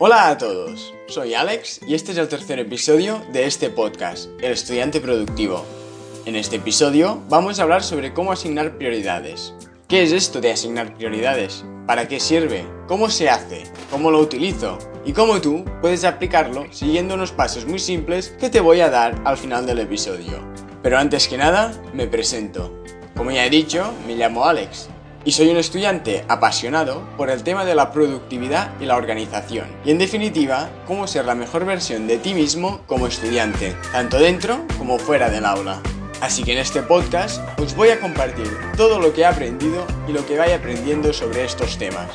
Hola a todos, soy Alex y este es el tercer episodio de este podcast, El estudiante productivo. En este episodio vamos a hablar sobre cómo asignar prioridades. ¿Qué es esto de asignar prioridades? ¿Para qué sirve? ¿Cómo se hace? ¿Cómo lo utilizo? Y cómo tú puedes aplicarlo siguiendo unos pasos muy simples que te voy a dar al final del episodio. Pero antes que nada, me presento. Como ya he dicho, me llamo Alex y soy un estudiante apasionado por el tema de la productividad y la organización. Y en definitiva, cómo ser la mejor versión de ti mismo como estudiante, tanto dentro como fuera del aula. Así que en este podcast os voy a compartir todo lo que he aprendido y lo que vaya aprendiendo sobre estos temas.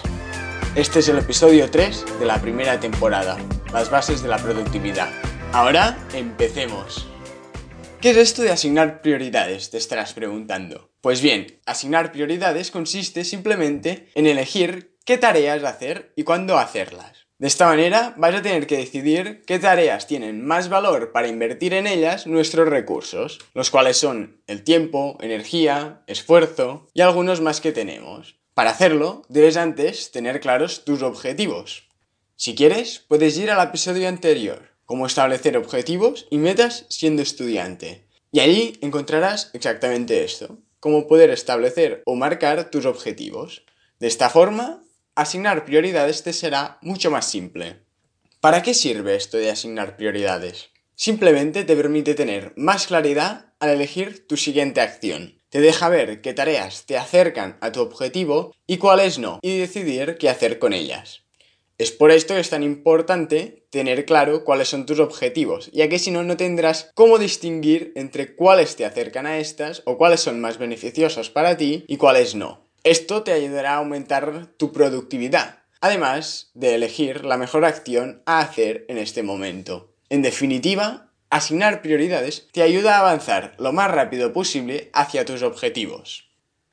Este es el episodio 3 de la primera temporada, las bases de la productividad. Ahora, empecemos. ¿Qué es esto de asignar prioridades? Te estarás preguntando. Pues bien, asignar prioridades consiste simplemente en elegir qué tareas hacer y cuándo hacerlas. De esta manera vas a tener que decidir qué tareas tienen más valor para invertir en ellas nuestros recursos, los cuales son el tiempo, energía, esfuerzo y algunos más que tenemos. Para hacerlo, debes antes tener claros tus objetivos. Si quieres, puedes ir al episodio anterior, cómo establecer objetivos y metas siendo estudiante. Y allí encontrarás exactamente esto, cómo poder establecer o marcar tus objetivos. De esta forma, asignar prioridades te será mucho más simple. ¿Para qué sirve esto de asignar prioridades? Simplemente te permite tener más claridad al elegir tu siguiente acción. Te deja ver qué tareas te acercan a tu objetivo y cuáles no, y decidir qué hacer con ellas. Es por esto que es tan importante tener claro cuáles son tus objetivos, ya que si no, no tendrás cómo distinguir entre cuáles te acercan a estas o cuáles son más beneficiosos para ti y cuáles no. Esto te ayudará a aumentar tu productividad, además de elegir la mejor acción a hacer en este momento. En definitiva, asignar prioridades te ayuda a avanzar lo más rápido posible hacia tus objetivos.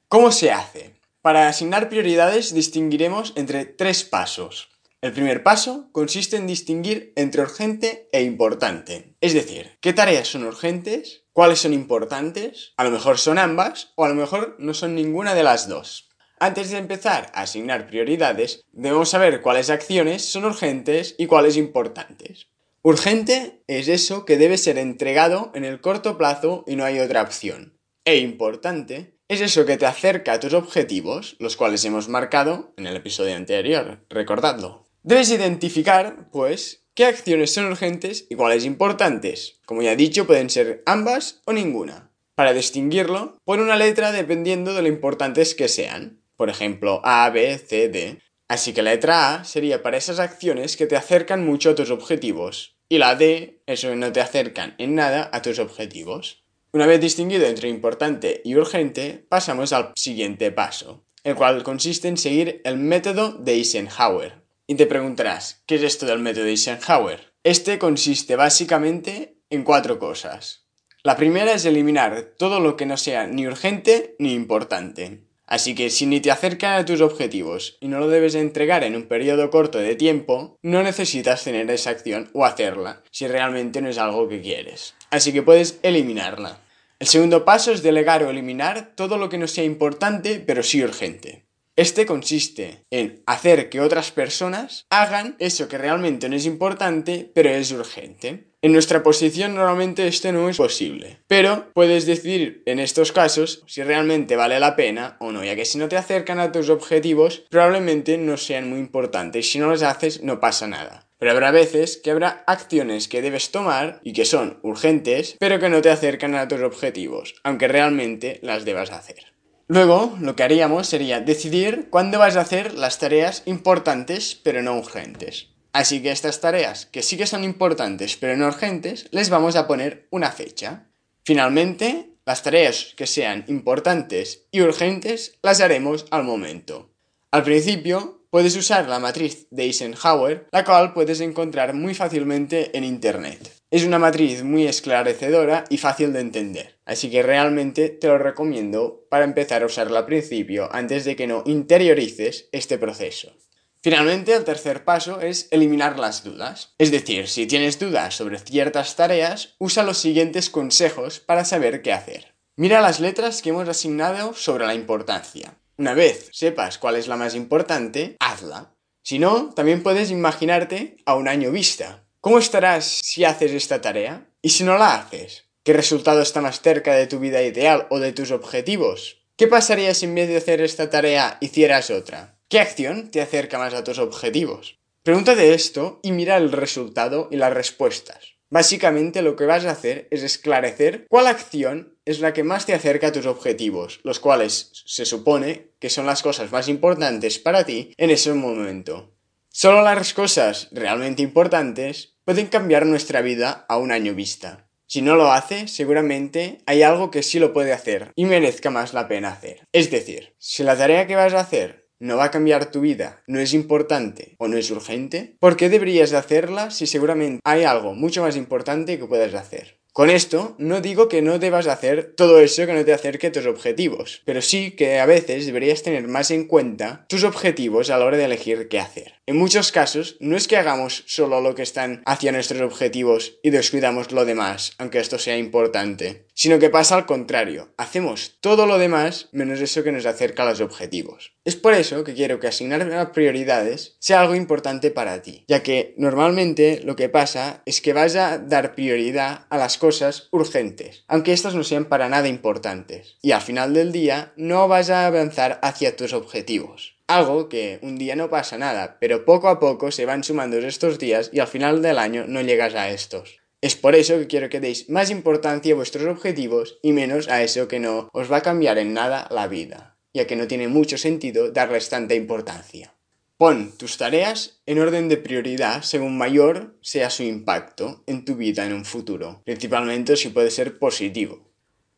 ¿Cómo se hace? Para asignar prioridades distinguiremos entre tres pasos. El primer paso consiste en distinguir entre urgente e importante. Es decir, qué tareas son urgentes, cuáles son importantes, a lo mejor son ambas o a lo mejor no son ninguna de las dos. Antes de empezar a asignar prioridades, debemos saber cuáles acciones son urgentes y cuáles importantes. Urgente es eso que debe ser entregado en el corto plazo y no hay otra opción. E importante es eso que te acerca a tus objetivos, los cuales hemos marcado en el episodio anterior, recordadlo. Debes identificar, pues, qué acciones son urgentes y cuáles importantes. Como ya he dicho, pueden ser ambas o ninguna. Para distinguirlo, pon una letra dependiendo de lo importantes que sean. Por ejemplo, A, B, C, D. Así que la letra A sería para esas acciones que te acercan mucho a tus objetivos. Y la D, eso no te acercan en nada a tus objetivos. Una vez distinguido entre importante y urgente, pasamos al siguiente paso, el cual consiste en seguir el método de Eisenhower. Y te preguntarás, ¿qué es esto del método Eisenhower? Este consiste básicamente en cuatro cosas. La primera es eliminar todo lo que no sea ni urgente ni importante. Así que si ni te acercan a tus objetivos y no lo debes entregar en un periodo corto de tiempo, no necesitas tener esa acción o hacerla si realmente no es algo que quieres. Así que puedes eliminarla. El segundo paso es delegar o eliminar todo lo que no sea importante pero sí urgente. Este consiste en hacer que otras personas hagan eso que realmente no es importante, pero es urgente. En nuestra posición normalmente esto no es posible, pero puedes decidir en estos casos si realmente vale la pena o no, ya que si no te acercan a tus objetivos probablemente no sean muy importantes, si no los haces no pasa nada. Pero habrá veces que habrá acciones que debes tomar y que son urgentes, pero que no te acercan a tus objetivos, aunque realmente las debas hacer. Luego, lo que haríamos sería decidir cuándo vas a hacer las tareas importantes pero no urgentes. Así que estas tareas que sí que son importantes pero no urgentes, les vamos a poner una fecha. Finalmente, las tareas que sean importantes y urgentes las haremos al momento. Al principio, puedes usar la matriz de Eisenhower, la cual puedes encontrar muy fácilmente en Internet. Es una matriz muy esclarecedora y fácil de entender, así que realmente te lo recomiendo para empezar a usarla al principio antes de que no interiorices este proceso. Finalmente, el tercer paso es eliminar las dudas. Es decir, si tienes dudas sobre ciertas tareas, usa los siguientes consejos para saber qué hacer. Mira las letras que hemos asignado sobre la importancia. Una vez sepas cuál es la más importante, hazla. Si no, también puedes imaginarte a un año vista. ¿Cómo estarás si haces esta tarea? ¿Y si no la haces? ¿Qué resultado está más cerca de tu vida ideal o de tus objetivos? ¿Qué pasaría si en vez de hacer esta tarea hicieras otra? ¿Qué acción te acerca más a tus objetivos? Pregúntate esto y mira el resultado y las respuestas. Básicamente lo que vas a hacer es esclarecer cuál acción es la que más te acerca a tus objetivos, los cuales se supone que son las cosas más importantes para ti en ese momento. Solo las cosas realmente importantes pueden cambiar nuestra vida a un año vista. Si no lo hace, seguramente hay algo que sí lo puede hacer y merezca más la pena hacer. Es decir, si la tarea que vas a hacer no va a cambiar tu vida, no es importante o no es urgente, ¿por qué deberías de hacerla si seguramente hay algo mucho más importante que puedes hacer? Con esto no digo que no debas hacer todo eso que no te acerque a tus objetivos, pero sí que a veces deberías tener más en cuenta tus objetivos a la hora de elegir qué hacer. En muchos casos no es que hagamos solo lo que están hacia nuestros objetivos y descuidamos lo demás, aunque esto sea importante, sino que pasa al contrario, hacemos todo lo demás menos eso que nos acerca a los objetivos. Es por eso que quiero que asignar prioridades sea algo importante para ti, ya que normalmente lo que pasa es que vas a dar prioridad a las cosas urgentes, aunque estas no sean para nada importantes, y al final del día no vas a avanzar hacia tus objetivos. Algo que un día no pasa nada, pero poco a poco se van sumando estos días y al final del año no llegas a estos. Es por eso que quiero que deis más importancia a vuestros objetivos y menos a eso que no os va a cambiar en nada la vida, ya que no tiene mucho sentido darles tanta importancia. Pon tus tareas en orden de prioridad según mayor sea su impacto en tu vida en un futuro, principalmente si puede ser positivo.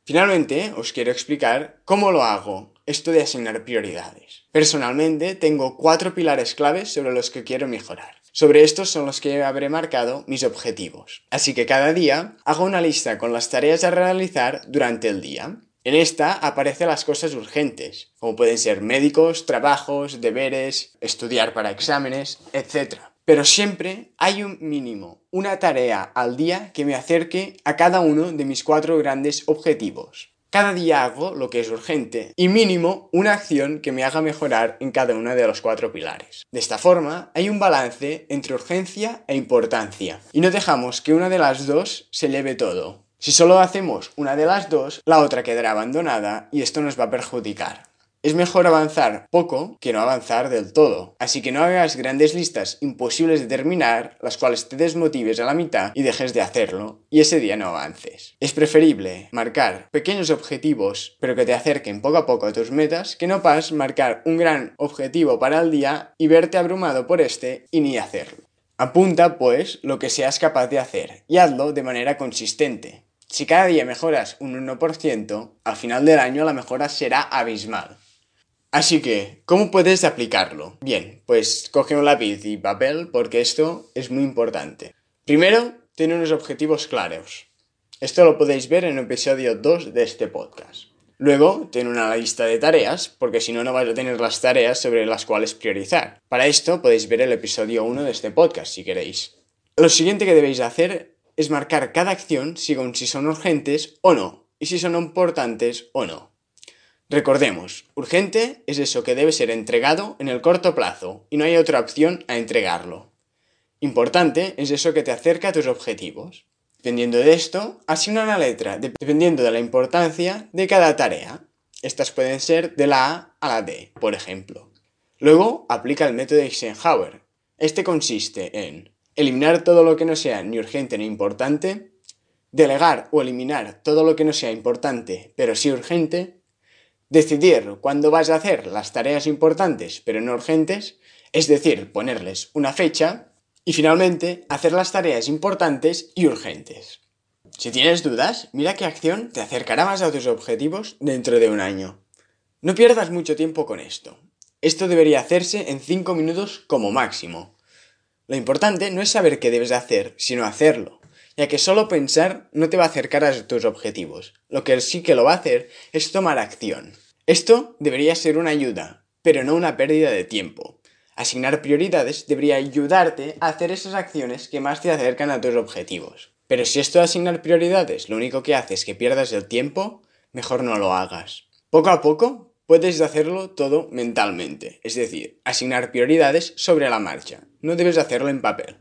Finalmente, os quiero explicar cómo lo hago esto de asignar prioridades. Personalmente, tengo cuatro pilares claves sobre los que quiero mejorar. Sobre estos son los que habré marcado mis objetivos. Así que cada día hago una lista con las tareas a realizar durante el día. En esta aparecen las cosas urgentes, como pueden ser médicos, trabajos, deberes, estudiar para exámenes, etc. Pero siempre hay un mínimo, una tarea al día que me acerque a cada uno de mis cuatro grandes objetivos. Cada día hago lo que es urgente y mínimo una acción que me haga mejorar en cada uno de los cuatro pilares. De esta forma hay un balance entre urgencia e importancia y no dejamos que una de las dos se lleve todo. Si solo hacemos una de las dos, la otra quedará abandonada y esto nos va a perjudicar. Es mejor avanzar poco que no avanzar del todo, así que no hagas grandes listas imposibles de terminar, las cuales te desmotives a la mitad y dejes de hacerlo, y ese día no avances. Es preferible marcar pequeños objetivos, pero que te acerquen poco a poco a tus metas, que no pas marcar un gran objetivo para el día y verte abrumado por este y ni hacerlo. Apunta, pues, lo que seas capaz de hacer y hazlo de manera consistente. Si cada día mejoras un 1%, al final del año la mejora será abismal. Así que, ¿cómo puedes aplicarlo? Bien, pues coge un lápiz y papel porque esto es muy importante. Primero, tiene unos objetivos claros. Esto lo podéis ver en el episodio 2 de este podcast. Luego, tiene una lista de tareas, porque si no, no vais a tener las tareas sobre las cuales priorizar. Para esto podéis ver el episodio 1 de este podcast si queréis. Lo siguiente que debéis hacer es marcar cada acción según si son urgentes o no, y si son importantes o no. Recordemos, urgente es eso que debe ser entregado en el corto plazo y no hay otra opción a entregarlo. Importante es eso que te acerca a tus objetivos. Dependiendo de esto, asigna una letra dependiendo de la importancia de cada tarea. Estas pueden ser de la A a la D, por ejemplo. Luego, aplica el método Eisenhower. Este consiste en eliminar todo lo que no sea ni urgente ni importante, delegar o eliminar todo lo que no sea importante pero sí urgente, Decidir cuándo vas a hacer las tareas importantes pero no urgentes, es decir, ponerles una fecha. Y finalmente, hacer las tareas importantes y urgentes. Si tienes dudas, mira qué acción te acercará más a tus objetivos dentro de un año. No pierdas mucho tiempo con esto. Esto debería hacerse en 5 minutos como máximo. Lo importante no es saber qué debes hacer, sino hacerlo, ya que solo pensar no te va a acercar a tus objetivos. Lo que sí que lo va a hacer es tomar acción. Esto debería ser una ayuda, pero no una pérdida de tiempo. Asignar prioridades debería ayudarte a hacer esas acciones que más te acercan a tus objetivos. Pero si esto de asignar prioridades lo único que hace es que pierdas el tiempo, mejor no lo hagas. Poco a poco puedes hacerlo todo mentalmente, es decir, asignar prioridades sobre la marcha. No debes hacerlo en papel.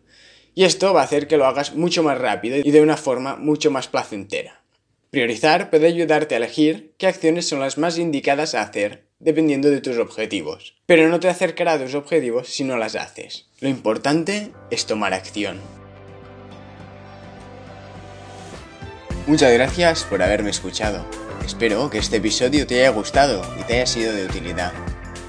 Y esto va a hacer que lo hagas mucho más rápido y de una forma mucho más placentera. Priorizar puede ayudarte a elegir qué acciones son las más indicadas a hacer dependiendo de tus objetivos. Pero no te acercará a tus objetivos si no las haces. Lo importante es tomar acción. Muchas gracias por haberme escuchado. Espero que este episodio te haya gustado y te haya sido de utilidad.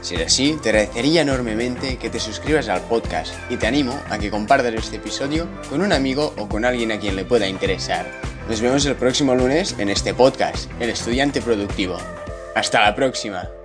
Si es así, te agradecería enormemente que te suscribas al podcast y te animo a que compartas este episodio con un amigo o con alguien a quien le pueda interesar. Nos vemos el próximo lunes en este podcast, El Estudiante Productivo. Hasta la próxima.